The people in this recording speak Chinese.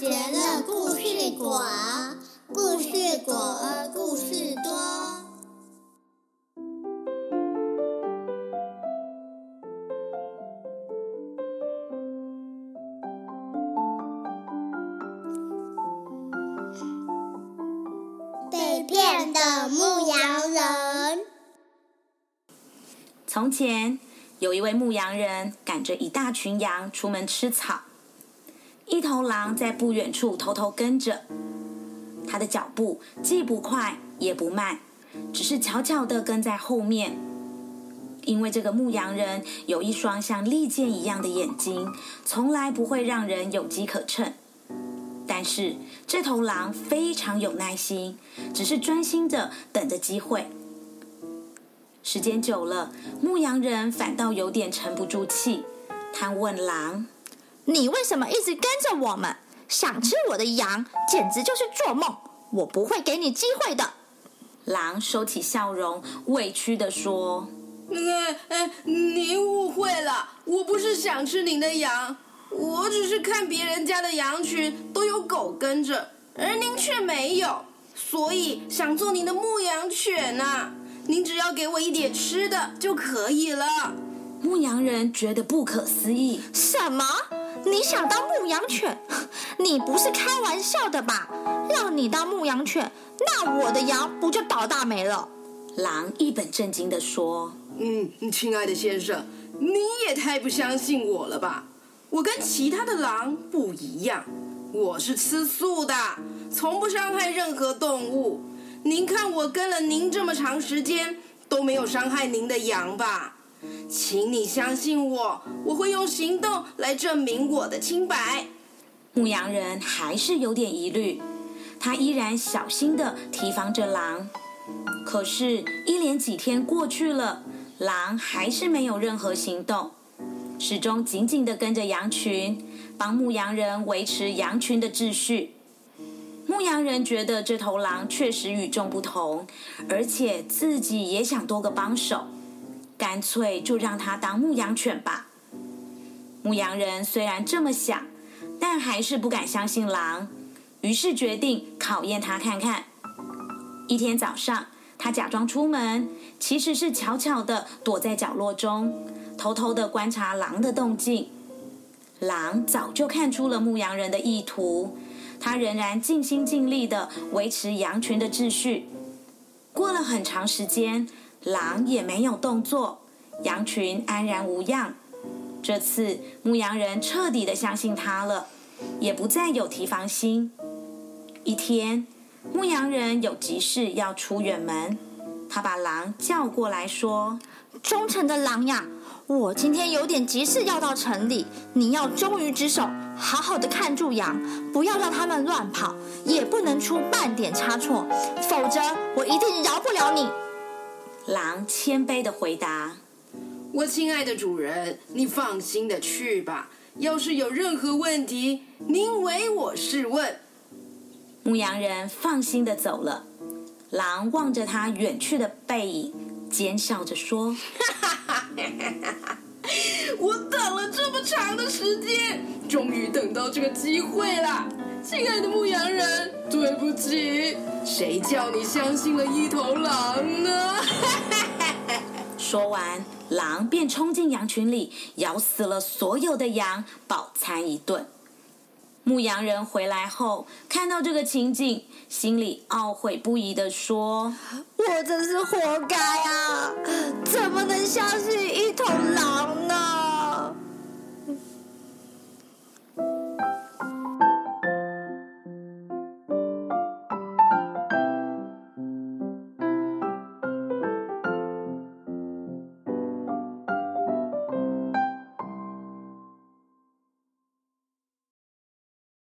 结了，故事果，故事果，故事多。被骗的牧羊人。从前有一位牧羊人，赶着一大群羊出门吃草。一头狼在不远处偷偷跟着，他的脚步既不快也不慢，只是悄悄地跟在后面。因为这个牧羊人有一双像利剑一样的眼睛，从来不会让人有机可乘。但是这头狼非常有耐心，只是专心的等着机会。时间久了，牧羊人反倒有点沉不住气。他问狼：“你为什么一直跟着我们？想吃我的羊，简直就是做梦！我不会给你机会的。”狼收起笑容，委屈的说：“那个，呃，您误会了，我不是想吃您的羊，我只是看别人家的羊群都有狗跟着，而您却没有，所以想做您的牧羊犬呐。”您只要给我一点吃的就可以了。牧羊人觉得不可思议：“什么？你想当牧羊犬？你不是开玩笑的吧？让你当牧羊犬，那我的羊不就倒大霉了？”狼一本正经的说：“嗯，亲爱的先生，你也太不相信我了吧？我跟其他的狼不一样，我是吃素的，从不伤害任何动物。”您看，我跟了您这么长时间，都没有伤害您的羊吧？请你相信我，我会用行动来证明我的清白。牧羊人还是有点疑虑，他依然小心的提防着狼。可是，一连几天过去了，狼还是没有任何行动，始终紧紧的跟着羊群，帮牧羊人维持羊群的秩序。牧羊人觉得这头狼确实与众不同，而且自己也想多个帮手，干脆就让他当牧羊犬吧。牧羊人虽然这么想，但还是不敢相信狼，于是决定考验他看看。一天早上，他假装出门，其实是悄悄的躲在角落中，偷偷的观察狼的动静。狼早就看出了牧羊人的意图。他仍然尽心尽力的维持羊群的秩序。过了很长时间，狼也没有动作，羊群安然无恙。这次牧羊人彻底的相信他了，也不再有提防心。一天，牧羊人有急事要出远门，他把狼叫过来说：“忠诚的狼呀！”我今天有点急事要到城里，你要忠于职守，好好的看住羊，不要让他们乱跑，也不能出半点差错，否则我一定饶不了你。狼谦卑的回答：“我亲爱的主人，你放心的去吧。要是有任何问题，您唯我是问。”牧羊人放心的走了。狼望着他远去的背影，奸笑着说。我等了这么长的时间，终于等到这个机会了，亲爱的牧羊人，对不起，谁叫你相信了一头狼呢？说完，狼便冲进羊群里，咬死了所有的羊，饱餐一顿。牧羊人回来后，看到这个情景，心里懊悔不已的说：“我真是活该啊！怎么能相信一头狼？”